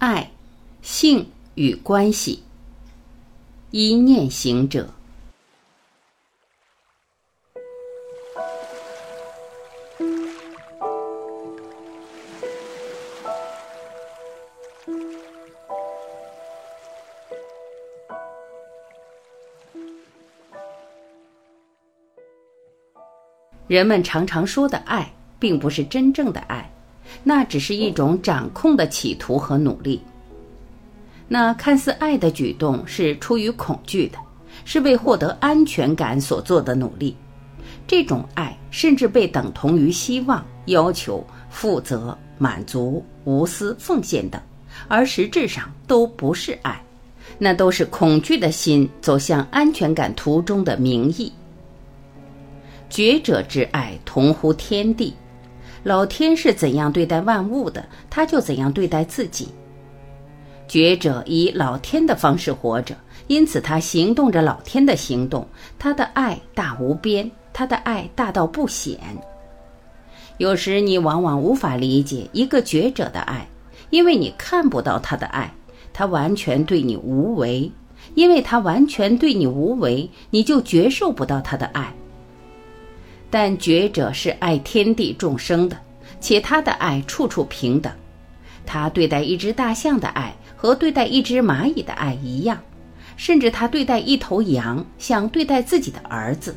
爱、性与关系。一念行者，人们常常说的爱，并不是真正的爱。那只是一种掌控的企图和努力。那看似爱的举动是出于恐惧的，是为获得安全感所做的努力。这种爱甚至被等同于希望、要求、负责、满足、无私、奉献等，而实质上都不是爱，那都是恐惧的心走向安全感途中的名义。觉者之爱同乎天地。老天是怎样对待万物的，他就怎样对待自己。觉者以老天的方式活着，因此他行动着老天的行动。他的爱大无边，他的爱大到不显。有时你往往无法理解一个觉者的爱，因为你看不到他的爱，他完全对你无为。因为他完全对你无为，你就觉受不到他的爱。但觉者是爱天地众生的，且他的爱处处平等。他对待一只大象的爱和对待一只蚂蚁的爱一样，甚至他对待一头羊像对待自己的儿子。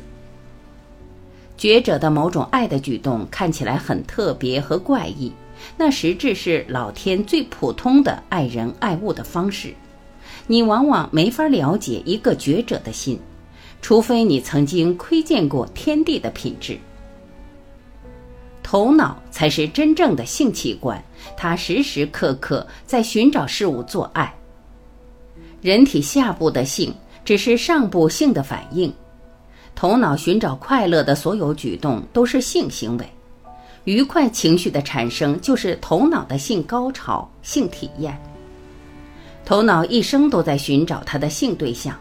觉者的某种爱的举动看起来很特别和怪异，那实质是老天最普通的爱人爱物的方式。你往往没法了解一个觉者的心。除非你曾经窥见过天地的品质，头脑才是真正的性器官，它时时刻刻在寻找事物做爱。人体下部的性只是上部性的反应，头脑寻找快乐的所有举动都是性行为，愉快情绪的产生就是头脑的性高潮、性体验。头脑一生都在寻找他的性对象，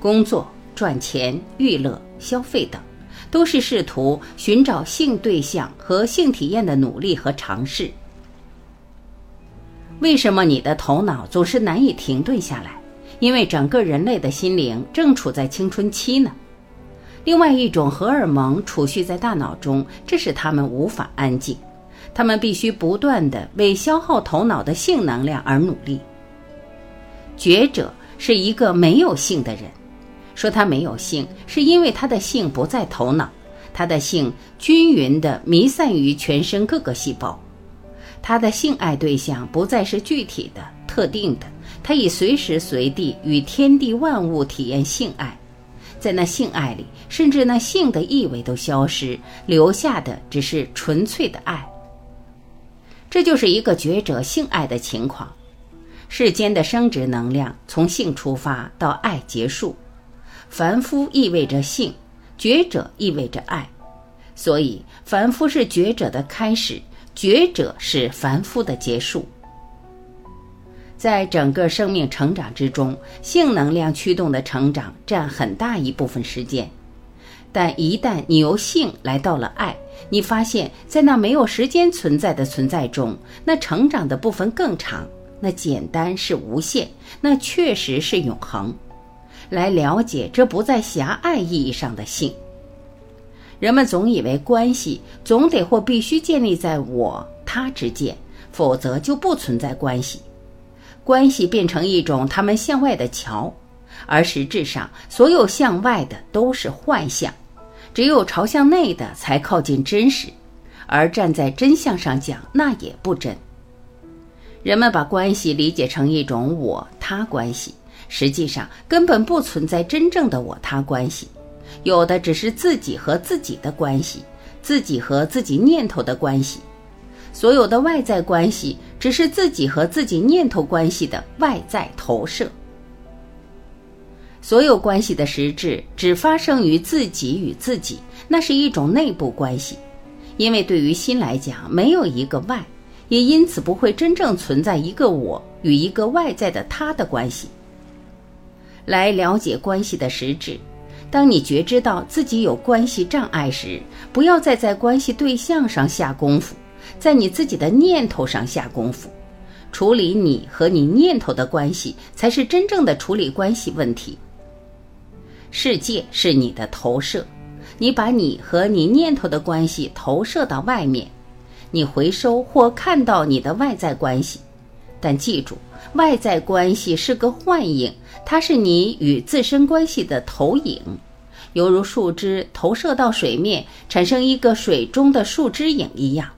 工作。赚钱、娱乐、消费等，都是试图寻找性对象和性体验的努力和尝试。为什么你的头脑总是难以停顿下来？因为整个人类的心灵正处在青春期呢。另外一种荷尔蒙储蓄在大脑中，这使他们无法安静，他们必须不断的为消耗头脑的性能量而努力。觉者是一个没有性的人。说他没有性，是因为他的性不在头脑，他的性均匀地弥散于全身各个细胞，他的性爱对象不再是具体的、特定的，他已随时随地与天地万物体验性爱，在那性爱里，甚至那性的意味都消失，留下的只是纯粹的爱。这就是一个觉者性爱的情况，世间的生殖能量从性出发到爱结束。凡夫意味着性，觉者意味着爱，所以凡夫是觉者的开始，觉者是凡夫的结束。在整个生命成长之中，性能量驱动的成长占很大一部分时间，但一旦你由性来到了爱，你发现，在那没有时间存在的存在中，那成长的部分更长，那简单是无限，那确实是永恒。来了解这不在狭隘意义上的性。人们总以为关系总得或必须建立在我他之间，否则就不存在关系。关系变成一种他们向外的桥，而实质上所有向外的都是幻象，只有朝向内的才靠近真实。而站在真相上讲，那也不真。人们把关系理解成一种我他关系。实际上根本不存在真正的我他关系，有的只是自己和自己的关系，自己和自己念头的关系。所有的外在关系只是自己和自己念头关系的外在投射。所有关系的实质只发生于自己与自己，那是一种内部关系，因为对于心来讲，没有一个外，也因此不会真正存在一个我与一个外在的他的关系。来了解关系的实质。当你觉知到自己有关系障碍时，不要再在关系对象上下功夫，在你自己的念头上下功夫。处理你和你念头的关系，才是真正的处理关系问题。世界是你的投射，你把你和你念头的关系投射到外面，你回收或看到你的外在关系。但记住，外在关系是个幻影，它是你与自身关系的投影，犹如树枝投射到水面，产生一个水中的树枝影一样。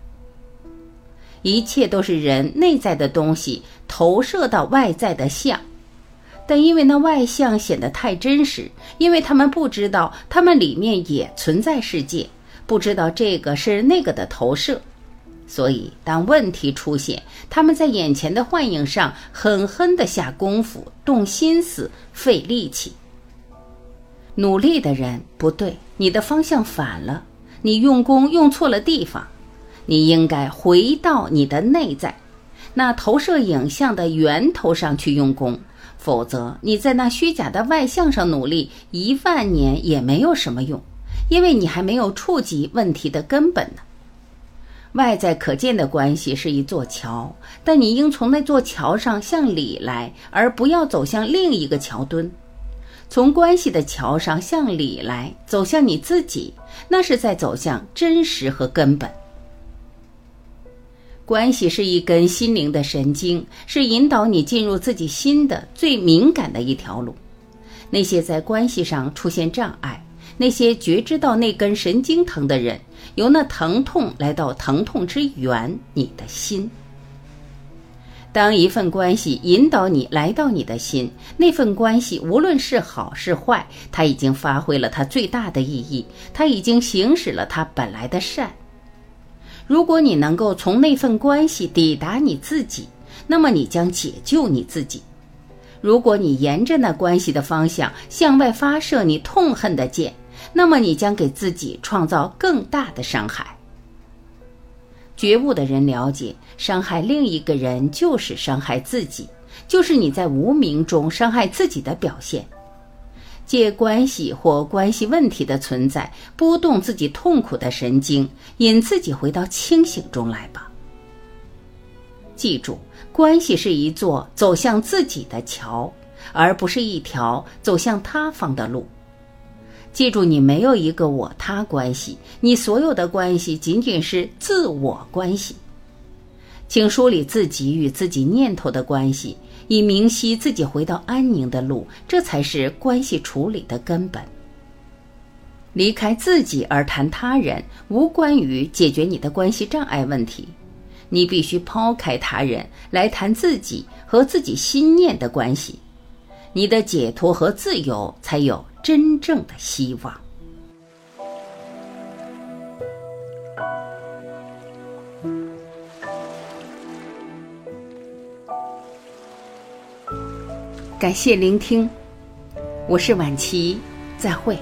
一切都是人内在的东西投射到外在的像，但因为那外相显得太真实，因为他们不知道他们里面也存在世界，不知道这个是那个的投射，所以当问题出现，他们在眼前的幻影上狠狠地下功夫、动心思、费力气。努力的人不对，你的方向反了，你用功用错了地方。你应该回到你的内在，那投射影像的源头上去用功，否则你在那虚假的外向上努力一万年也没有什么用，因为你还没有触及问题的根本呢。外在可见的关系是一座桥，但你应从那座桥上向里来，而不要走向另一个桥墩。从关系的桥上向里来，走向你自己，那是在走向真实和根本。关系是一根心灵的神经，是引导你进入自己心的最敏感的一条路。那些在关系上出现障碍，那些觉知到那根神经疼的人，由那疼痛来到疼痛之源——你的心。当一份关系引导你来到你的心，那份关系无论是好是坏，它已经发挥了它最大的意义，它已经行使了它本来的善。如果你能够从那份关系抵达你自己，那么你将解救你自己。如果你沿着那关系的方向向外发射你痛恨的箭，那么你将给自己创造更大的伤害。觉悟的人了解，伤害另一个人就是伤害自己，就是你在无名中伤害自己的表现。借关系或关系问题的存在，拨动自己痛苦的神经，引自己回到清醒中来吧。记住，关系是一座走向自己的桥，而不是一条走向他方的路。记住，你没有一个我他关系，你所有的关系仅仅是自我关系。请梳理自己与自己念头的关系。以明晰自己回到安宁的路，这才是关系处理的根本。离开自己而谈他人，无关于解决你的关系障碍问题。你必须抛开他人，来谈自己和自己心念的关系。你的解脱和自由才有真正的希望。感谢聆听，我是晚琪，再会。